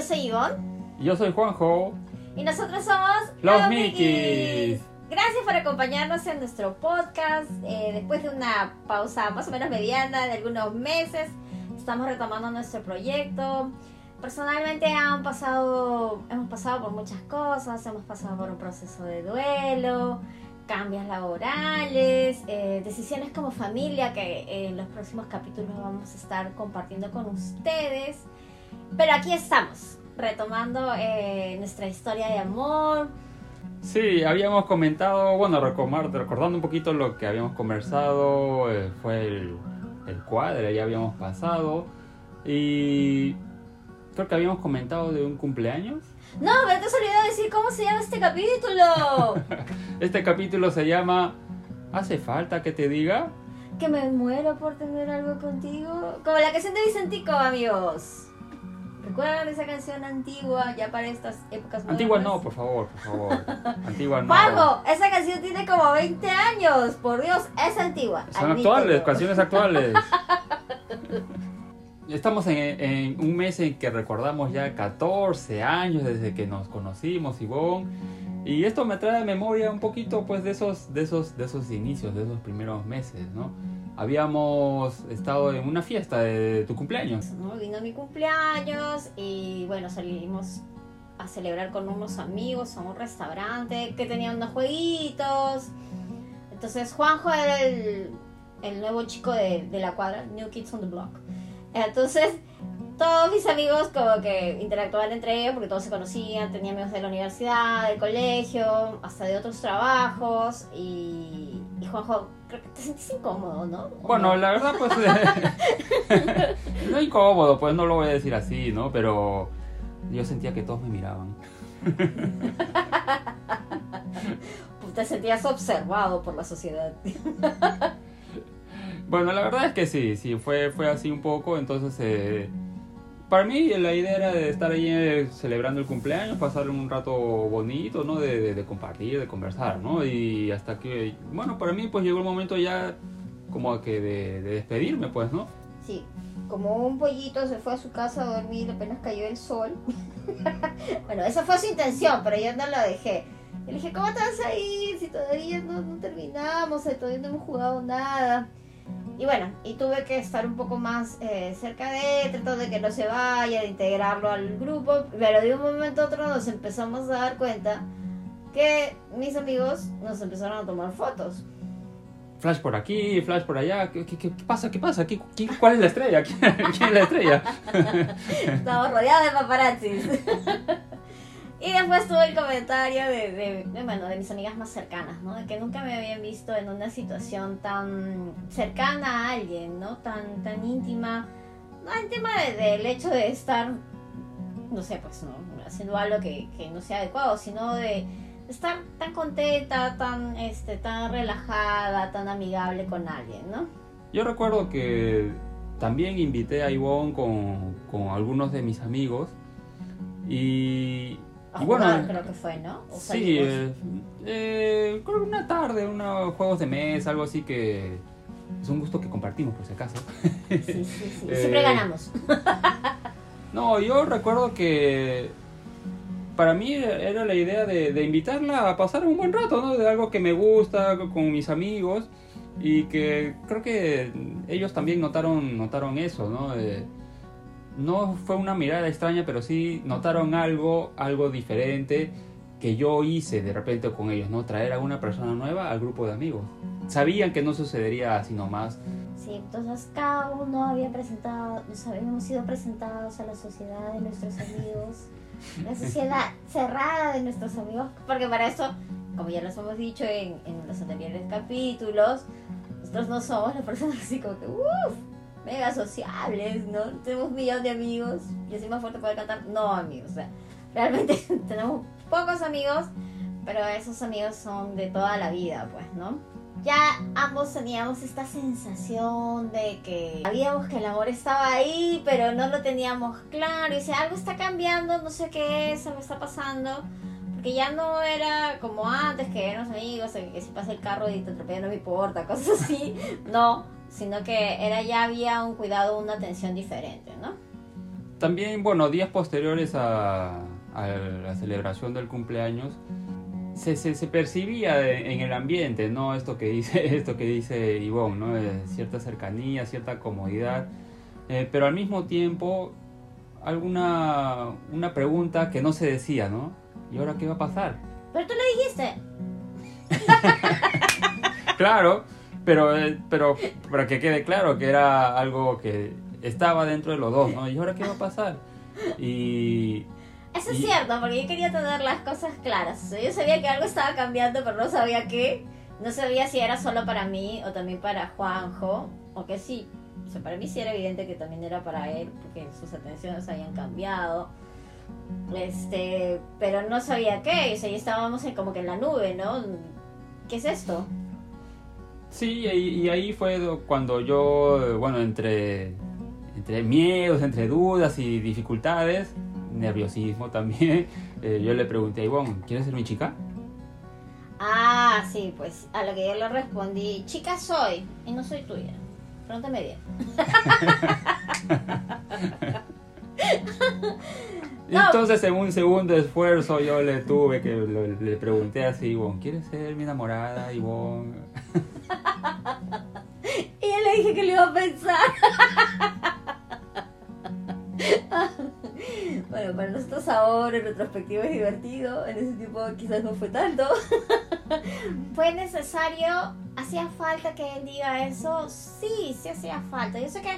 yo soy Ivonne. Y yo soy Juanjo. Y nosotros somos Los Mickeys. Gracias por acompañarnos en nuestro podcast. Eh, después de una pausa más o menos mediana de algunos meses, estamos retomando nuestro proyecto. Personalmente han pasado, hemos pasado por muchas cosas, hemos pasado por un proceso de duelo, cambios laborales, eh, decisiones como familia que en los próximos capítulos vamos a estar compartiendo con ustedes. Pero aquí estamos, retomando eh, nuestra historia de amor. Sí, habíamos comentado, bueno, recordando un poquito lo que habíamos conversado, eh, fue el, el cuadro, ya habíamos pasado. Y creo que habíamos comentado de un cumpleaños. No, pero te has olvidado decir cómo se llama este capítulo. Este capítulo se llama ¿Hace falta que te diga? que me muero por tener algo contigo. Como la canción de Vicentico, amigos. ¿Recuerdan esa canción antigua ya para estas épocas Antigua modernas? no, por favor, por favor. Antigua no. Pago, esa canción tiene como 20 años. Por Dios, es antigua. Son admítelo. actuales, canciones actuales. Estamos en, en un mes en que recordamos ya 14 años desde que nos conocimos, Ivonne. Y esto me trae a memoria un poquito pues de esos, de esos, de esos inicios, de esos primeros meses, ¿no? Habíamos estado en una fiesta de tu cumpleaños. ¿no? Vino mi cumpleaños y bueno, salimos a celebrar con unos amigos a un restaurante que tenía unos jueguitos. Entonces Juanjo era el, el nuevo chico de, de la cuadra, New Kids on the Block. Entonces todos mis amigos como que interactuaban entre ellos porque todos se conocían, tenía amigos de la universidad, del colegio, hasta de otros trabajos y, y Juanjo, creo que te sentís incómodo, ¿no? ¿O Bueno, no? la verdad pues... no incómodo, pues no lo voy a decir así, ¿no? Pero yo sentía que todos me miraban. Pues te sentías observado por la sociedad. Bueno, la verdad es que sí, sí, fue, fue así un poco, entonces eh, para mí la idea era de estar ahí eh, celebrando el cumpleaños, pasar un rato bonito, ¿no? De, de- de compartir, de conversar, ¿no? Y hasta que, bueno, para mí pues llegó el momento ya como que de, de despedirme, pues, ¿no? Sí, como un pollito se fue a su casa a dormir apenas cayó el sol. bueno, esa fue su intención, pero yo no lo dejé. Le dije, ¿cómo te vas a ir si todavía no, no terminamos, eh, todavía no hemos jugado nada? Y bueno, y tuve que estar un poco más eh, cerca de él, tratando de que no se vaya, de integrarlo al grupo, pero de un momento a otro nos empezamos a dar cuenta que mis amigos nos empezaron a tomar fotos. Flash por aquí, flash por allá, ¿qué, qué- qué pasa? ¿Qué pasa? ¿Qué- ¿Cuál es la estrella? ¿Quién, quién es la estrella? Estamos rodeados de paparazzis. y después tuve el comentario de, bueno, de mis amigas más cercanas, ¿no? De que nunca me habían visto en una situación tan cercana a alguien, ¿no? Tan, tan íntima. No en tema de- del hecho de estar, no sé, pues, ¿no? Haciendo algo que, que no sea adecuado, sino de estar tan contenta, tan, este, tan relajada, tan amigable con alguien, ¿no? Yo recuerdo que también invité a Ivonne con, con algunos de mis amigos y, A y bueno, jugar, creo que fue, ¿no? O sí, eh, eh, creo que una tarde, unos juegos de mesa, algo así que es un gusto que compartimos por si acaso. Sí, sí, sí. Eh, Siempre ganamos. No, yo recuerdo que para mí era la idea de, de invitarla a pasar un buen rato, ¿no? De algo que me gusta con mis amigos y que creo que ellos también notaron, notaron eso, ¿no? No fue una mirada extraña, pero sí notaron algo, algo diferente que yo hice de repente con ellos, ¿no? Traer a una persona nueva al grupo de amigos. Sabían que no sucedería así nomás. Sí, entonces cada uno había presentado, nos habíamos sido presentados a la sociedad de nuestros amigos, la sociedad cerrada de nuestros amigos, porque para eso, como ya les hemos dicho en, en los anteriores capítulos, nosotros no somos las personas así como que, uff, mega sociables, ¿no? Tenemos un millón de amigos y así más fuerte poder cantar. No, amigos, o sea, realmente tenemos pocos amigos, pero esos amigos son de toda la vida, pues, ¿no? ya ambos teníamos esta sensación de que sabíamos que el amor estaba ahí, pero no lo teníamos claro. Y si algo está cambiando, no sé qué es, algo está pasando. Porque ya no era como antes, que éramos amigos, que si pasa el carro y te atropella no me importa, cosas así. No, sino que era ya había un cuidado, una atención diferente, ¿no? también, bueno, días posteriores a, a la celebración del cumpleaños, se, se, se, percibía en el ambiente, ¿no? Esto que dice, esto que dice Ivonne, ¿no? Eh, cierta cercanía, cierta comodidad, eh, pero al mismo tiempo alguna una pregunta que no se decía, ¿no? ¿Y ahora qué va a pasar? Pero tú le dijiste. claro, pero, eh, pero para que quede claro que era algo que estaba dentro de los dos, ¿no? ¿Y ahora qué va a pasar? Y... Eso es cierto, porque yo quería tener las cosas claras. yo sabía que algo estaba cambiando, pero no sabía qué. No sabía si era solo para mí o también para Juanjo, o que sí. O sea, para mí sí era evidente que también era para él, porque sus atenciones habían cambiado. Este, pero no sabía qué, o sea, ya estábamos en, como que en la nube, ¿no? ¿Qué es esto? Sí, y, ahí fue cuando yo, bueno, entre, entre miedos, entre dudas y dificultades, nerviosismo también, eh, yo le pregunté a Ivonne, ¿quieres ser mi chica? Ah, sí, pues a lo que yo le respondí, chica soy y no soy tuya. Pregúntame bien. Entonces, en un segundo esfuerzo, yo le tuve que le pregunté así, Ivonne, ¿quieres ser mi enamorada, Ivonne? y yo le dije que le iba a pensar. bueno, para nosotros ahora en retrospectiva es divertido, en ese tiempo quizás no fue tanto. ¿Fue necesario? ¿Hacía falta que él diga eso? Sí, sí hacía falta. Yo sé que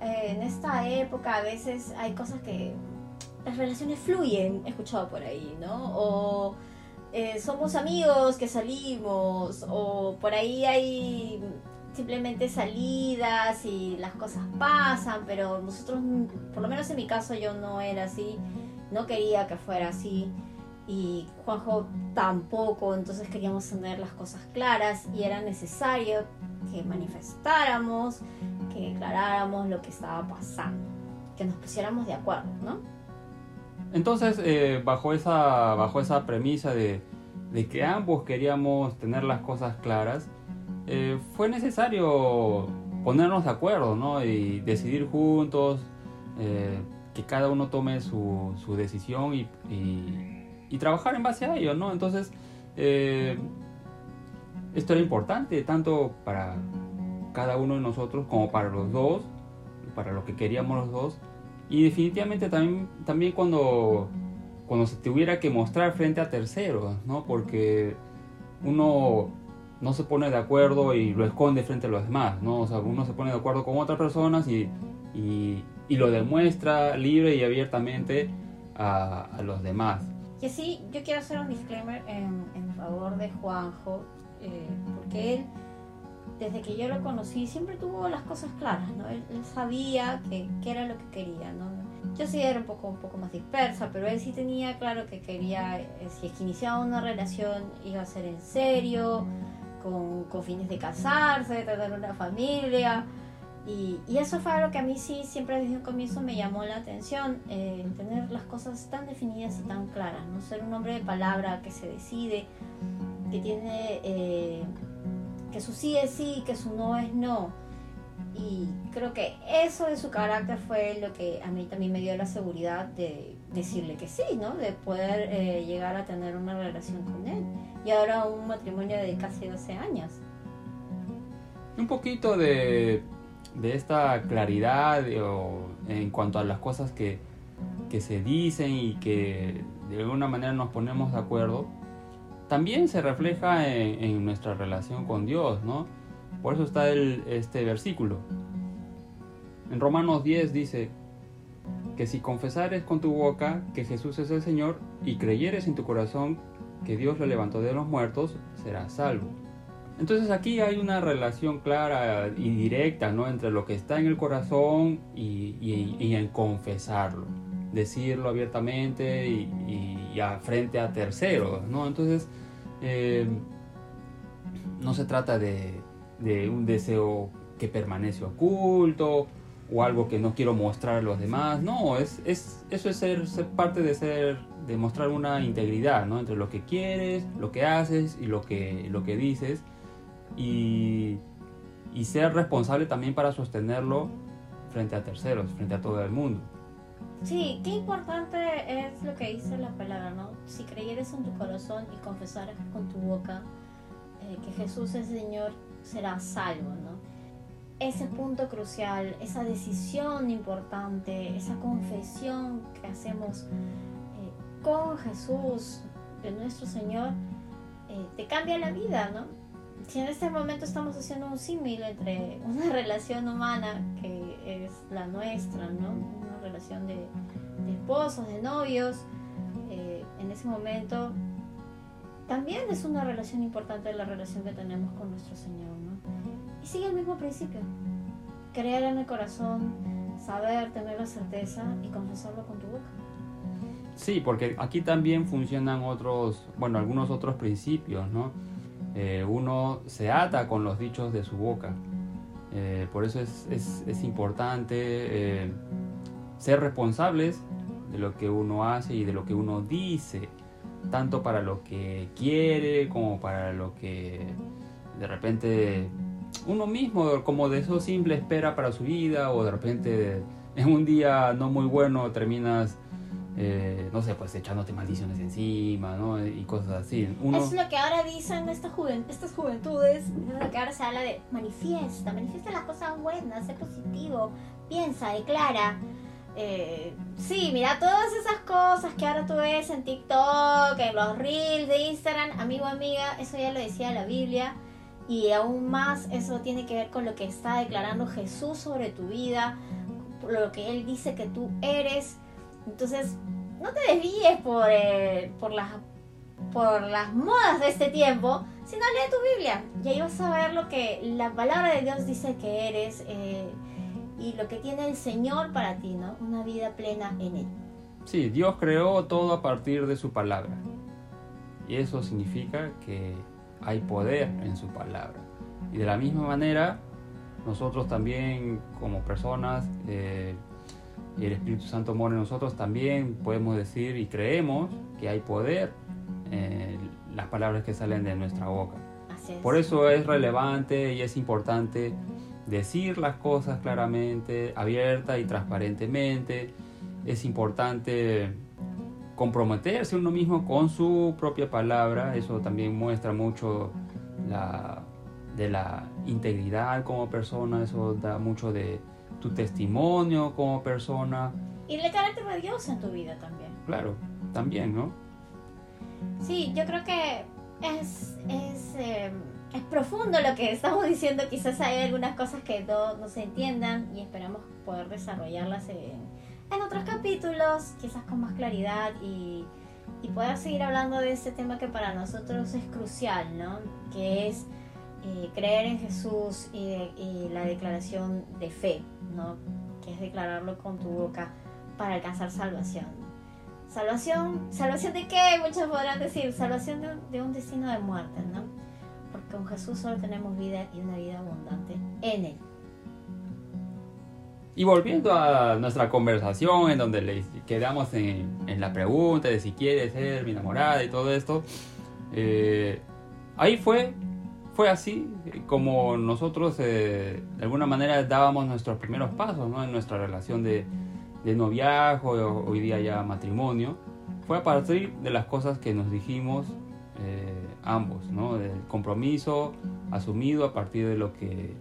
eh, en esta época a veces hay cosas que las relaciones fluyen, he escuchado por ahí, ¿no? O eh, somos amigos que salimos, o por ahí hay simplemente salidas y las cosas pasan, pero nosotros, por lo menos en mi caso, yo no era así, no quería que fuera así y Juanjo tampoco, entonces queríamos tener las cosas claras y era necesario que manifestáramos, que declaráramos lo que estaba pasando, que nos pusiéramos de acuerdo, ¿no? Entonces, eh, bajo, esa, bajo esa premisa de, de, que ambos queríamos tener las cosas claras, eh, fue necesario ponernos de acuerdo, ¿no? Y decidir juntos, eh, que cada uno tome su, su decisión y, y, trabajar en base a ello, ¿no? Entonces, esto era importante tanto para cada uno de nosotros como para los dos, para lo que queríamos los dos y definitivamente también, también cuando, cuando se tuviera que mostrar frente a terceros, ¿no? Porque uno no se pone de acuerdo y lo esconde frente a los demás, ¿no? O sea, uno se pone de acuerdo con otras personas y, y, lo demuestra libre y abiertamente a, a, los demás. Y sí, yo quiero hacer un disclaimer en, en favor de Juanjo, eh, porque él desde que yo lo conocí, siempre tuvo las cosas claras, ¿no? Él, sabía qué era lo que quería, ¿no? Yo sí era un poco, un poco más dispersa, pero él sí tenía claro que quería, eh, si es que iniciaba una relación, iba a ser en serio, con, con fines de casarse, de tener una familia. Y, y, eso fue algo que a mí sí siempre desde un comienzo me llamó la atención, eh, tener las cosas tan definidas y tan claras, no ser un hombre de palabra que se decide, que tiene eh, que su sí es sí, que su no es no. Y creo que eso de su carácter fue lo que a mí también me dio la seguridad de decirle que sí, ¿no? De poder eh, llegar a tener una relación con él. Y ahora un matrimonio de casi 12 años. Un poquito de, de esta claridad en cuanto a las cosas que, que se dicen y que de alguna manera nos ponemos de acuerdo también se refleja en, nuestra relación con Dios, ¿no? Por eso está este versículo. En Romanos 10 dice que si confesares con tu boca que Jesús es el Señor y creyeres en tu corazón que Dios lo levantó de los muertos, serás salvo. Entonces aquí hay una relación clara y directa ¿no? entre lo que está en el corazón y, y, en confesarlo, decirlo abiertamente y, frente a terceros. ¿no? Entonces eh, no se trata de, un deseo que permanece oculto o algo que no quiero mostrar a los demás. No, es, es, eso es ser, parte de ser, de mostrar una integridad, ¿no? Entre lo que quieres, lo que haces y lo que, lo que dices. Y, y ser responsable también para sostenerlo frente a terceros, frente a todo el mundo. Sí, qué importante es lo que dice la palabra, ¿no? Si creyeres en tu corazón y confesares con tu boca eh, que Jesús es Señor, serás salvo, ¿no? Ese punto crucial, esa decisión importante, esa confesión que hacemos eh, con Jesús, de nuestro Señor, eh, te cambia la vida, ¿no? Si en este momento estamos haciendo un símil entre una relación humana que es la nuestra, ¿no? Relación de, esposos, de novios, eh, en ese momento también es una relación importante la relación que tenemos con nuestro Señor. ¿no? Y sigue el mismo principio, creer en el corazón, saber, tener la certeza y confesarlo con tu boca. Sí, porque aquí también funcionan otros, bueno, algunos otros principios, ¿no? Eh, uno se ata con los dichos de su boca. Eh, por eso es, es, es importante ser responsables de lo que uno hace y de lo que uno dice, tanto para lo que quiere como para lo que de repente uno mismo, como de eso simple, espera para su vida o de repente en un día no muy bueno terminas eh, no sé, pues echándote maldiciones encima, ¿no? Y cosas así. Es lo que ahora dicen estas, estas juventudes, es lo que ahora se habla de manifiesta, manifiesta las cosas buenas, sé positivo, piensa, declara. Eh, sí, mira, todas esas cosas que ahora tú ves en TikTok, en los reels de Instagram, amigo, amiga, eso ya lo decía la Biblia. Y aún más eso tiene que ver con lo que está declarando Jesús sobre tu vida, lo que Él dice que tú eres. Entonces, no te desvíes por, eh, por, las, por las modas de este tiempo, sino lee tu Biblia. Y ahí vas a ver lo que la palabra de Dios dice que eres. Eh, y lo que tiene el Señor para ti, ¿no? Una vida plena en Él. Sí, Dios creó todo a partir de su palabra. Y eso significa que hay poder en su palabra. Y de la misma manera, nosotros también como personas, eh, y el Espíritu Santo mora en nosotros, también podemos decir y creemos que hay poder en las palabras que salen de nuestra boca. Por eso es relevante y es importante decir las cosas claramente, abierta y transparentemente. Es importante comprometerse uno mismo con su propia palabra. Eso también muestra mucho la, de la integridad como persona. Eso da mucho de tu testimonio como persona. Y el carácter de Dios en tu vida también. Claro, también, ¿no? Sí, yo creo que es... es em, es profundo lo que estamos diciendo, quizás hay algunas cosas que no, se entiendan y esperamos poder desarrollarlas en, otros capítulos, quizás con más claridad y, poder seguir hablando de este tema que para nosotros es crucial, ¿no? Que es eh, creer en Jesús y, y, la declaración de fe, ¿no? Que es declararlo con tu boca para alcanzar salvación. Salvación, ¿salvación de qué? Muchos podrán decir, salvación de, de un destino de muerte, ¿no? Con Jesús solo tenemos vida y una vida abundante en Él. Y volviendo a nuestra conversación en donde le quedamos en, la pregunta de si quiere ser mi enamorada y todo esto, eh, ahí fue, fue así como nosotros eh, de alguna manera dábamos nuestros primeros pasos ¿no? en nuestra relación de, de noviazgo, hoy día ya matrimonio. Fue a partir de las cosas que nos dijimos ambos, ¿no? Del compromiso asumido a partir de lo que,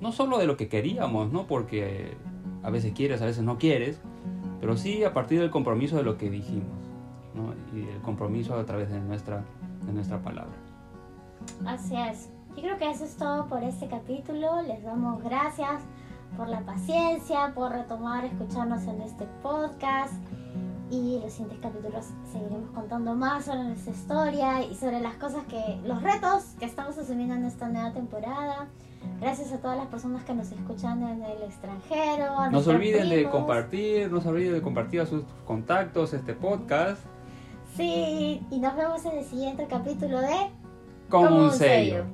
no solo de lo que queríamos, ¿no? Porque a veces quieres, a veces no quieres, pero sí a partir del compromiso de lo que dijimos, ¿no? Y el compromiso a través de nuestra, de nuestra palabra. Así es. Yo creo que eso es todo por este capítulo. Les damos gracias por la paciencia, por retomar, escucharnos en este podcast y los siguientes capítulos seguiremos contando más sobre nuestra historia y sobre las cosas que, los retos que estamos asumiendo en esta nueva temporada. Gracias a todas las personas que nos escuchan en el extranjero. no se olviden de compartir, no se olviden de compartir a sus contactos este podcast. Sí, y nos vemos en el siguiente capítulo de Como, un sello.